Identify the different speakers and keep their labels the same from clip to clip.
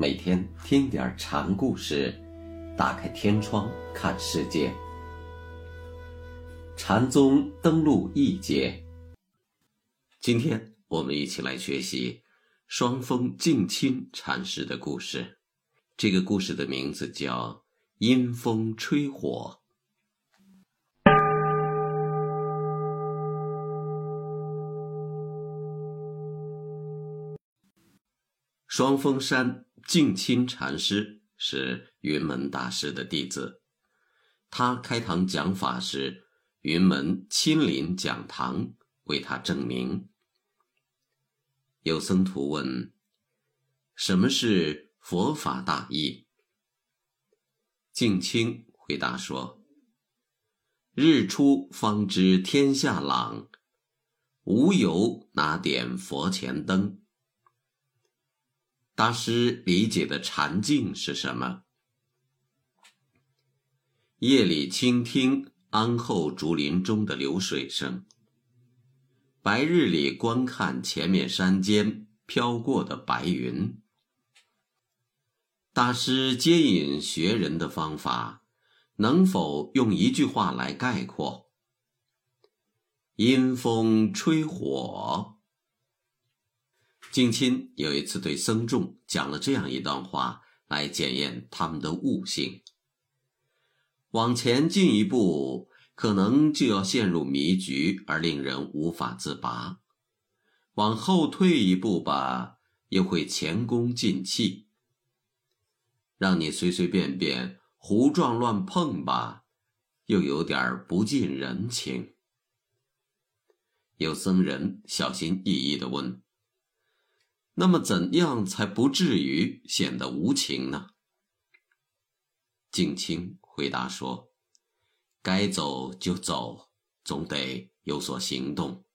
Speaker 1: 每天听点禅故事，打开天窗看世界。禅宗登陆一节，今天我们一起来学习双峰静亲禅师的故事。这个故事的名字叫《阴风吹火》。双峰山静亲禅师是云门大师的弟子，他开堂讲法时，云门亲临讲堂为他证明。有僧徒问：“什么是佛法大义？”静亲回答说：“日出方知天下朗，无由哪点佛前灯。”大师理解的禅境是什么？夜里倾听安后竹林中的流水声，白日里观看前面山间飘过的白云。大师接引学人的方法，能否用一句话来概括？阴风吹火。静亲有一次对僧众讲了这样一段话，来检验他们的悟性。往前进一步，可能就要陷入迷局，而令人无法自拔；往后退一步吧，又会前功尽弃。让你随随便便胡撞乱碰吧，又有点不近人情。有僧人小心翼翼地问。那么，怎样才不至于显得无情呢？静清回答说：“该走就走，总得有所行动。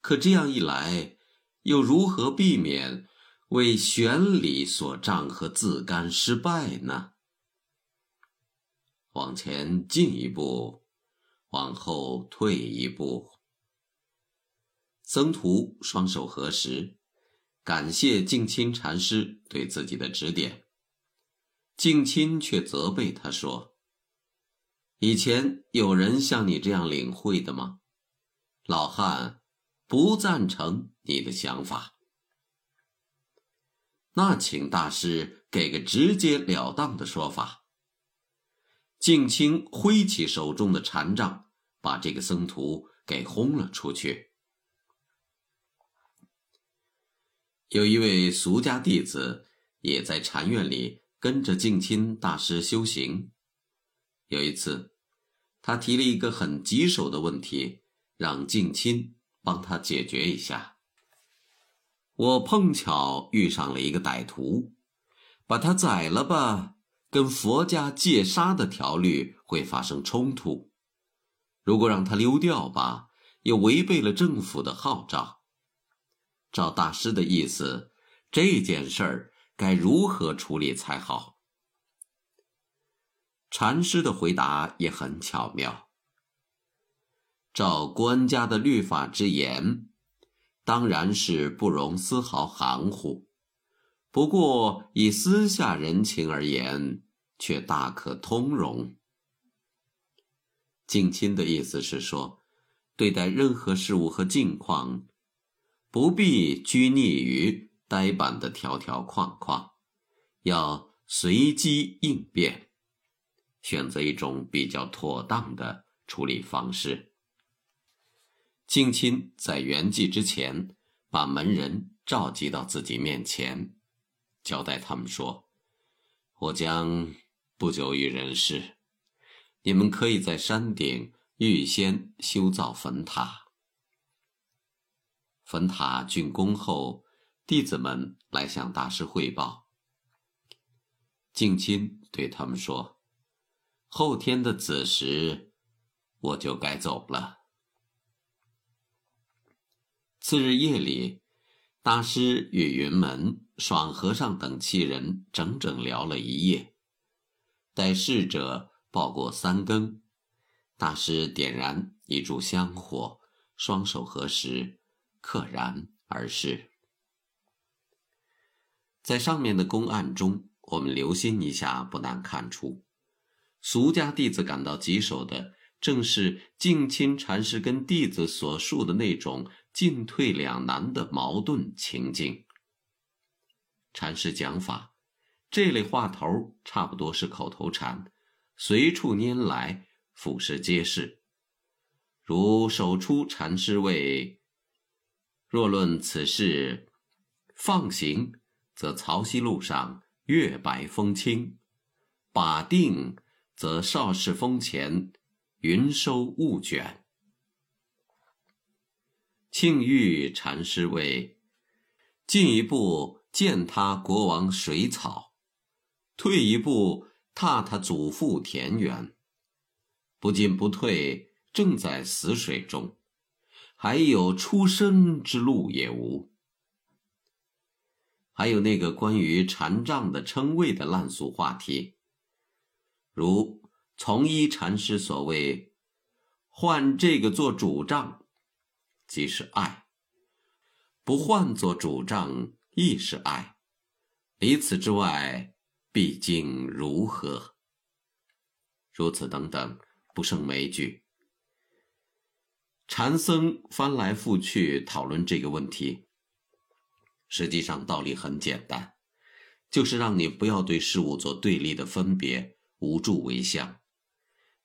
Speaker 1: 可这样一来，又如何避免为玄理所障和自甘失败呢？往前进一步，往后退一步。”僧徒双手合十，感谢静亲禅师对自己的指点。静亲却责备他说：“以前有人像你这样领会的吗？老汉不赞成你的想法。那请大师给个直截了当的说法。”静亲挥起手中的禅杖，把这个僧徒给轰了出去。有一位俗家弟子，也在禅院里跟着静亲大师修行。有一次，他提了一个很棘手的问题，让静亲帮他解决一下。我碰巧遇上了一个歹徒，把他宰了吧，跟佛家戒杀的条律会发生冲突；如果让他溜掉吧，又违背了政府的号召。照大师的意思，这件事儿该如何处理才好？禅师的回答也很巧妙。照官家的律法之言，当然是不容丝毫含糊；不过以私下人情而言，却大可通融。静亲的意思是说，对待任何事物和境况。不必拘泥于呆板的条条框框，要随机应变，选择一种比较妥当的处理方式。敬亲在圆寂之前，把门人召集到自己面前，交代他们说：“我将不久于人世，你们可以在山顶预先修造坟塔。”坟塔竣工后，弟子们来向大师汇报。静亲对他们说：“后天的子时，我就该走了。”次日夜里，大师与云门、爽和尚等七人整整聊了一夜。待逝者报过三更，大师点燃一炷香火，双手合十。溘然而逝。在上面的公案中，我们留心一下，不难看出，俗家弟子感到棘手的，正是敬亲禅师跟弟子所述的那种进退两难的矛盾情境。禅师讲法，这类话头差不多是口头禅，随处拈来，俯视皆是。如首出禅师为：“若论此事放行，则曹溪路上月白风清；把定，则邵氏峰前云收雾卷。”庆玉禅师谓：“进一步。”践他国王水草，退一步踏他祖父田园，不进不退，正在死水中，还有出生之路也无。还有那个关于禅杖的称谓的烂俗话题，如从一禅师所谓“换这个做主杖”，即是爱；不换做主杖。亦是爱，离此之外，毕竟如何？如此等等，不胜枚举。禅僧翻来覆去讨论这个问题，实际上道理很简单，就是让你不要对事物做对立的分别，无助为相。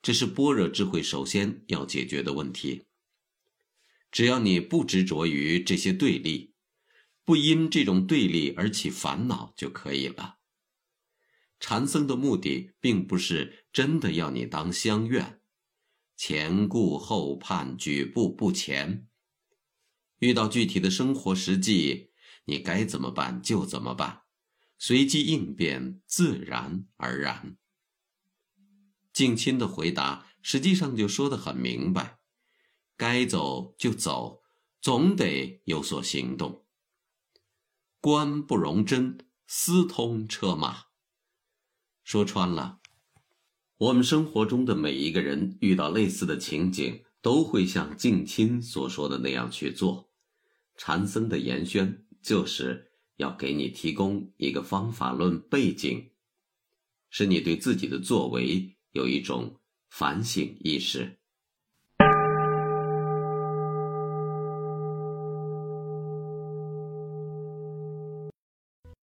Speaker 1: 这是般若智慧首先要解决的问题。只要你不执着于这些对立。不因这种对立而起烦恼就可以了。禅僧的目的并不是真的要你当乡愿，前顾后盼，举步不前。遇到具体的生活实际，你该怎么办就怎么办，随机应变，自然而然。静亲的回答实际上就说得很明白：该走就走，总得有所行动。官不容真，私通车马。说穿了，我们生活中的每一个人遇到类似的情景，都会像静亲所说的那样去做。禅僧的言宣就是要给你提供一个方法论背景，使你对自己的作为有一种反省意识。